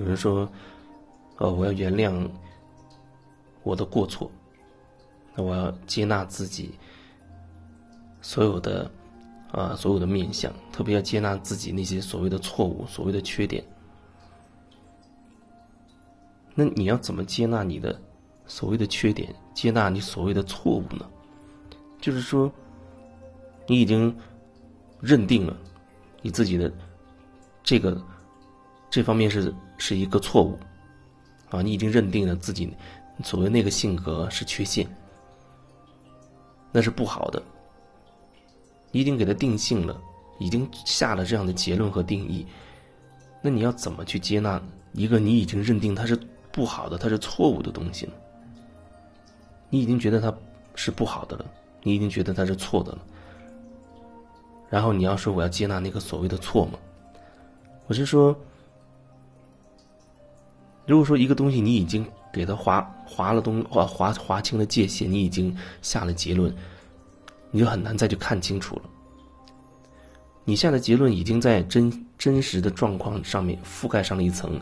有人说，呃，我要原谅我的过错，那我要接纳自己所有的啊所有的面相，特别要接纳自己那些所谓的错误、所谓的缺点。那你要怎么接纳你的所谓的缺点，接纳你所谓的错误呢？就是说，你已经认定了你自己的这个这方面是是一个错误啊，你已经认定了自己所谓那个性格是缺陷，那是不好的。你已经给他定性了，已经下了这样的结论和定义，那你要怎么去接纳一个你已经认定它是？不好的，它是错误的东西呢。你已经觉得它是不好的了，你已经觉得它是错的了。然后你要说我要接纳那个所谓的错吗？我是说，如果说一个东西你已经给它划划了东划划划清了界限，你已经下了结论，你就很难再去看清楚了。你下的结论已经在真真实的状况上面覆盖上了一层。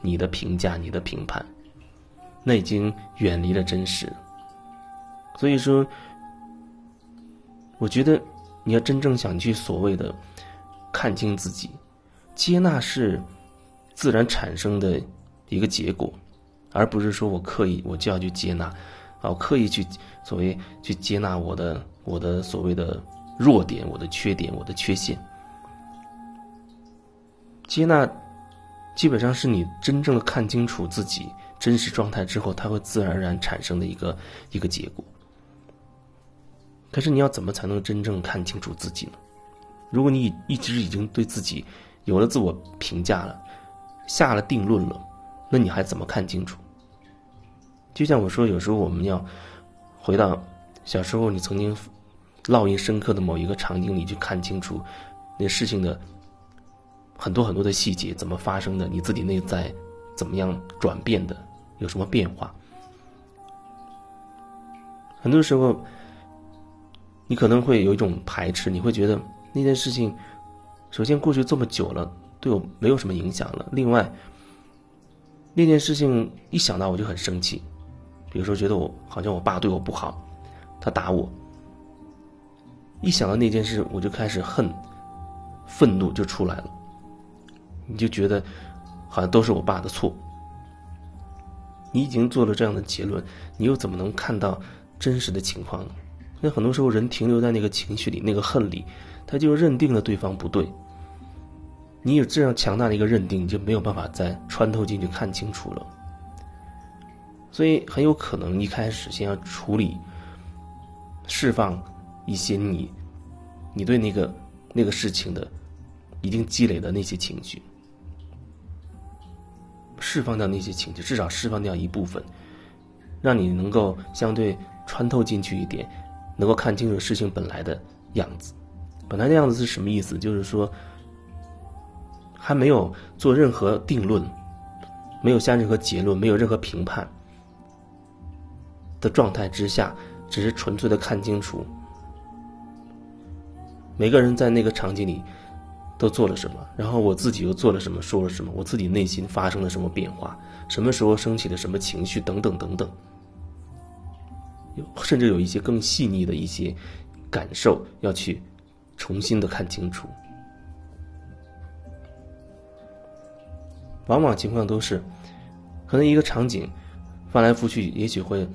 你的评价，你的评判，那已经远离了真实。所以说，我觉得你要真正想去所谓的看清自己，接纳是自然产生的一个结果，而不是说我刻意我就要去接纳，啊，我刻意去所谓去接纳我的我的所谓的弱点、我的缺点、我的缺陷，接纳。基本上是你真正的看清楚自己真实状态之后，它会自然而然产生的一个一个结果。可是你要怎么才能真正看清楚自己呢？如果你一直已经对自己有了自我评价了，下了定论了，那你还怎么看清楚？就像我说，有时候我们要回到小时候你曾经烙印深刻的某一个场景里去看清楚那事情的。很多很多的细节怎么发生的？你自己内在怎么样转变的？有什么变化？很多时候，你可能会有一种排斥，你会觉得那件事情，首先过去这么久了，对我没有什么影响了。另外，那件事情一想到我就很生气，比如说觉得我好像我爸对我不好，他打我，一想到那件事我就开始恨，愤怒就出来了。你就觉得，好像都是我爸的错。你已经做了这样的结论，你又怎么能看到真实的情况呢？那很多时候，人停留在那个情绪里、那个恨里，他就认定了对方不对。你有这样强大的一个认定，你就没有办法再穿透进去看清楚了。所以，很有可能一开始先要处理、释放一些你、你对那个那个事情的已经积累的那些情绪。释放掉那些情绪，至少释放掉一部分，让你能够相对穿透进去一点，能够看清楚事情本来的样子。本来的样子是什么意思？就是说，还没有做任何定论，没有下任何结论，没有任何评判的状态之下，只是纯粹的看清楚每个人在那个场景里。都做了什么？然后我自己又做了什么？说了什么？我自己内心发生了什么变化？什么时候升起了什么情绪？等等等等，有甚至有一些更细腻的一些感受要去重新的看清楚。往往情况都是，可能一个场景翻来覆去，也许会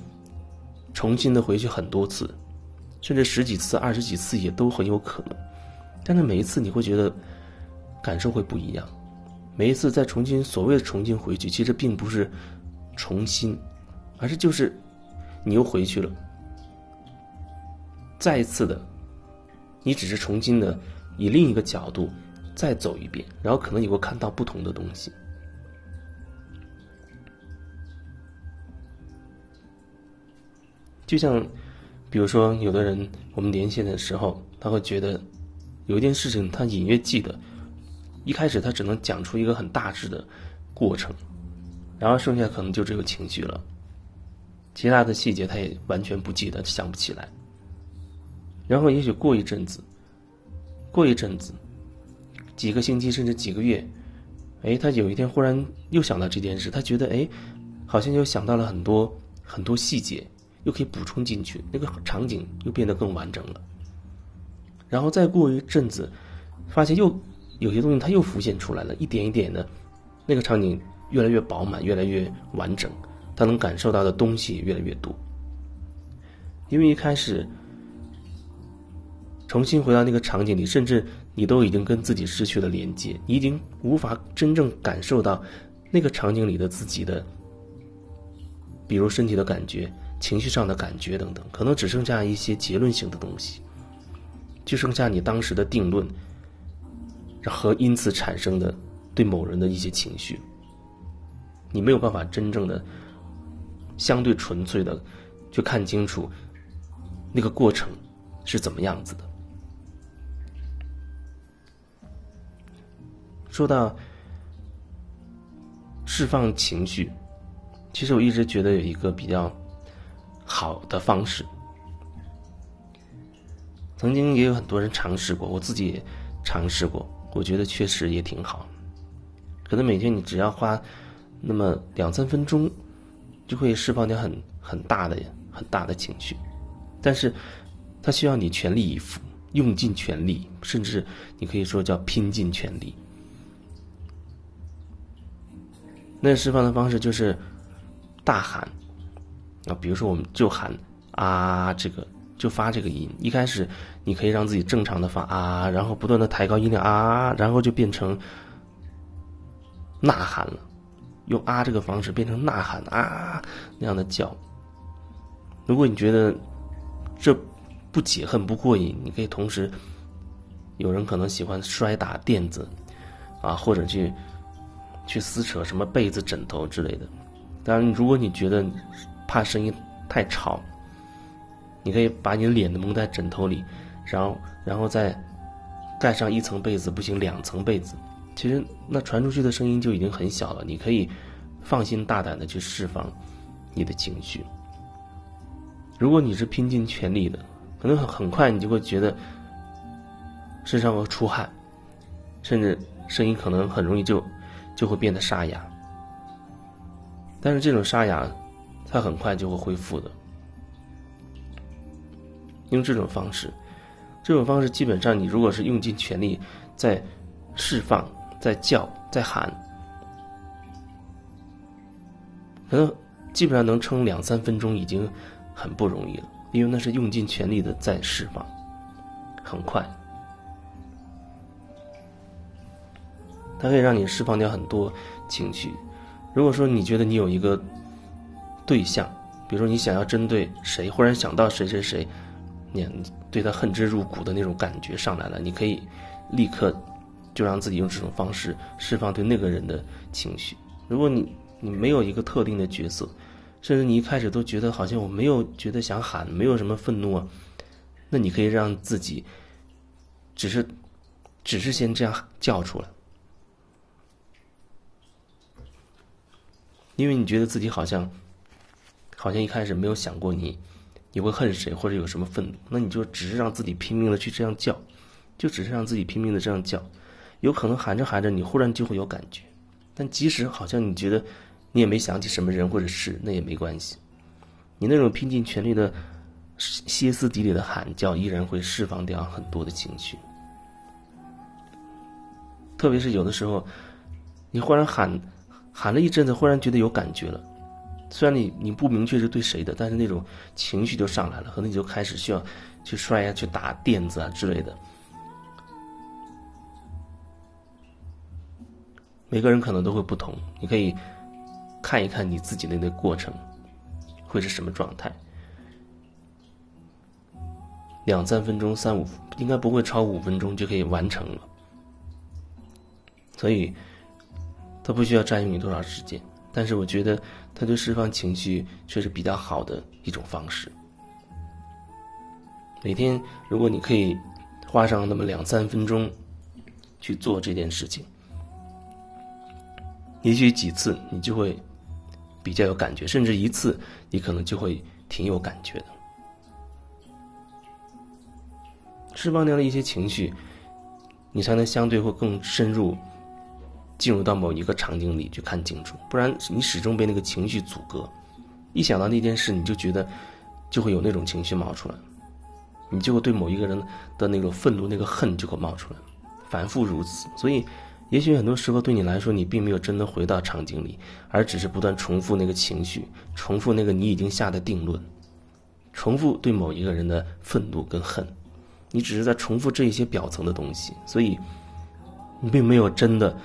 重新的回去很多次，甚至十几次、二十几次也都很有可能。但是每一次你会觉得。感受会不一样。每一次再重新所谓的重新回去，其实并不是重新，而是就是你又回去了，再一次的，你只是重新的以另一个角度再走一遍，然后可能你会看到不同的东西。就像比如说，有的人我们连线的时候，他会觉得有一件事情，他隐约记得。一开始他只能讲出一个很大致的过程，然后剩下可能就只有情绪了，其他的细节他也完全不记得，想不起来。然后也许过一阵子，过一阵子，几个星期甚至几个月，哎，他有一天忽然又想到这件事，他觉得哎，好像又想到了很多很多细节，又可以补充进去，那个场景又变得更完整了。然后再过一阵子，发现又有些东西它又浮现出来了，一点一点的，那个场景越来越饱满，越来越完整，他能感受到的东西也越来越多。因为一开始重新回到那个场景里，甚至。你都已经跟自己失去了连接，你已经无法真正感受到那个场景里的自己的，比如身体的感觉、情绪上的感觉等等，可能只剩下一些结论性的东西，就剩下你当时的定论和因此产生的对某人的一些情绪，你没有办法真正的、相对纯粹的去看清楚那个过程是怎么样子的。说到释放情绪，其实我一直觉得有一个比较好的方式。曾经也有很多人尝试过，我自己也尝试过，我觉得确实也挺好。可能每天你只要花那么两三分钟，就会释放掉很很大的很大的情绪，但是它需要你全力以赴，用尽全力，甚至你可以说叫拼尽全力。那释放的方式就是大喊啊，比如说我们就喊啊，这个就发这个音。一开始你可以让自己正常的发啊，然后不断的抬高音量啊，然后就变成呐喊了，用啊这个方式变成呐喊啊那样的叫。如果你觉得这不解恨不过瘾，你可以同时，有人可能喜欢摔打垫子啊，或者去。去撕扯什么被子、枕头之类的。当然，如果你觉得怕声音太吵，你可以把你脸蒙在枕头里，然后，然后再盖上一层被子，不行，两层被子。其实那传出去的声音就已经很小了。你可以放心大胆的去释放你的情绪。如果你是拼尽全力的，可能很很快你就会觉得身上会出汗，甚至声音可能很容易就。就会变得沙哑，但是这种沙哑，它很快就会恢复的。用这种方式，这种方式基本上，你如果是用尽全力在释放、在叫、在喊，可能基本上能撑两三分钟，已经很不容易了，因为那是用尽全力的在释放，很快。它可以让你释放掉很多情绪。如果说你觉得你有一个对象，比如说你想要针对谁，忽然想到谁谁谁，你对他恨之入骨的那种感觉上来了，你可以立刻就让自己用这种方式释放对那个人的情绪。如果你你没有一个特定的角色，甚至你一开始都觉得好像我没有觉得想喊，没有什么愤怒啊，那你可以让自己只是只是先这样叫出来。因为你觉得自己好像，好像一开始没有想过你，你会恨谁或者有什么愤怒，那你就只是让自己拼命的去这样叫，就只是让自己拼命的这样叫，有可能喊着喊着你忽然就会有感觉，但即使好像你觉得你也没想起什么人或者事，那也没关系，你那种拼尽全力的歇斯底里的喊叫，依然会释放掉很多的情绪，特别是有的时候，你忽然喊。喊了一阵子，忽然觉得有感觉了。虽然你你不明确是对谁的，但是那种情绪就上来了，可能你就开始需要去摔呀、去打垫子啊之类的。每个人可能都会不同，你可以看一看你自己的那个过程会是什么状态。两三分钟、三五，应该不会超五分钟就可以完成了。所以。它不需要占用你多少时间，但是我觉得它对释放情绪却是比较好的一种方式。每天，如果你可以花上那么两三分钟去做这件事情，也许几次你就会比较有感觉，甚至一次你可能就会挺有感觉的。释放掉了一些情绪，你才能相对会更深入。进入到某一个场景里去看清楚，不然你始终被那个情绪阻隔。一想到那件事，你就觉得就会有那种情绪冒出来，你就会对某一个人的那个愤怒、那个恨就会冒出来，反复如此。所以，也许很多时候对你来说，你并没有真的回到场景里，而只是不断重复那个情绪，重复那个你已经下的定论，重复对某一个人的愤怒跟恨，你只是在重复这一些表层的东西，所以你并没有真的、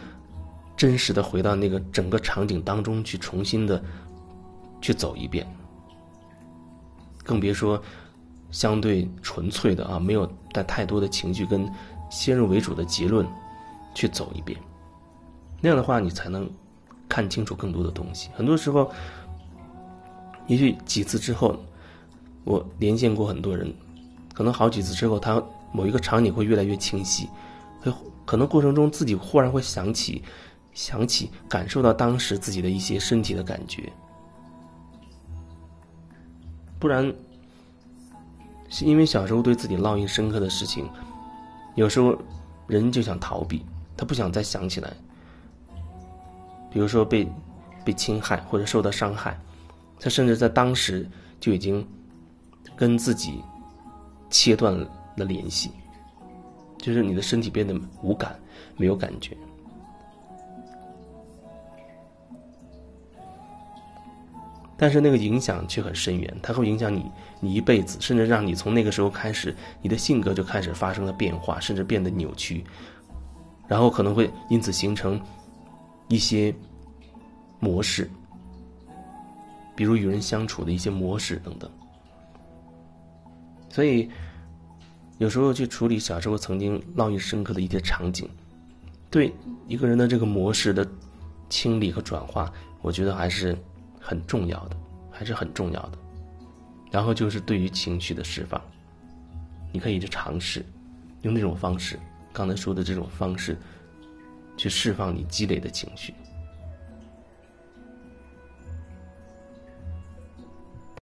真实的回到那个整个场景当中去重新的。去走一遍，更别说相对纯粹的啊，没有带太多的情绪跟先入为主的结论去走一遍。那样的话，你才能看清楚更多的东西。很多时候，也许几次之后，我连线过很多人，可能好几次之后，他某一个场景会越来越清晰，会可能过程中自己忽然会想起，想起感受到当时自己的一些身体的感觉。不然，是因为小时候对自己烙印深刻的事情，有时候人就想逃避，他不想再想起来。比如说被被侵害或者受到伤害，他甚至在当时就已经跟自己切断了联系，就是你的身体变得无感，没有感觉。但是那个影响却很深远，它会影响你，你一辈子，甚至让你从那个时候开始，你的性格就开始发生了变化，甚至变得扭曲，然后可能会因此形成一些模式，比如与人相处的一些模式等等。所以，有时候去处理小时候曾经烙印深刻的一些场景，对一个人的这个模式的清理和转化，我觉得还是。很重要的，还是很重要的。然后就是对于情绪的释放，你可以去尝试，用那种方式，刚才说的这种方式，去释放你积累的情绪。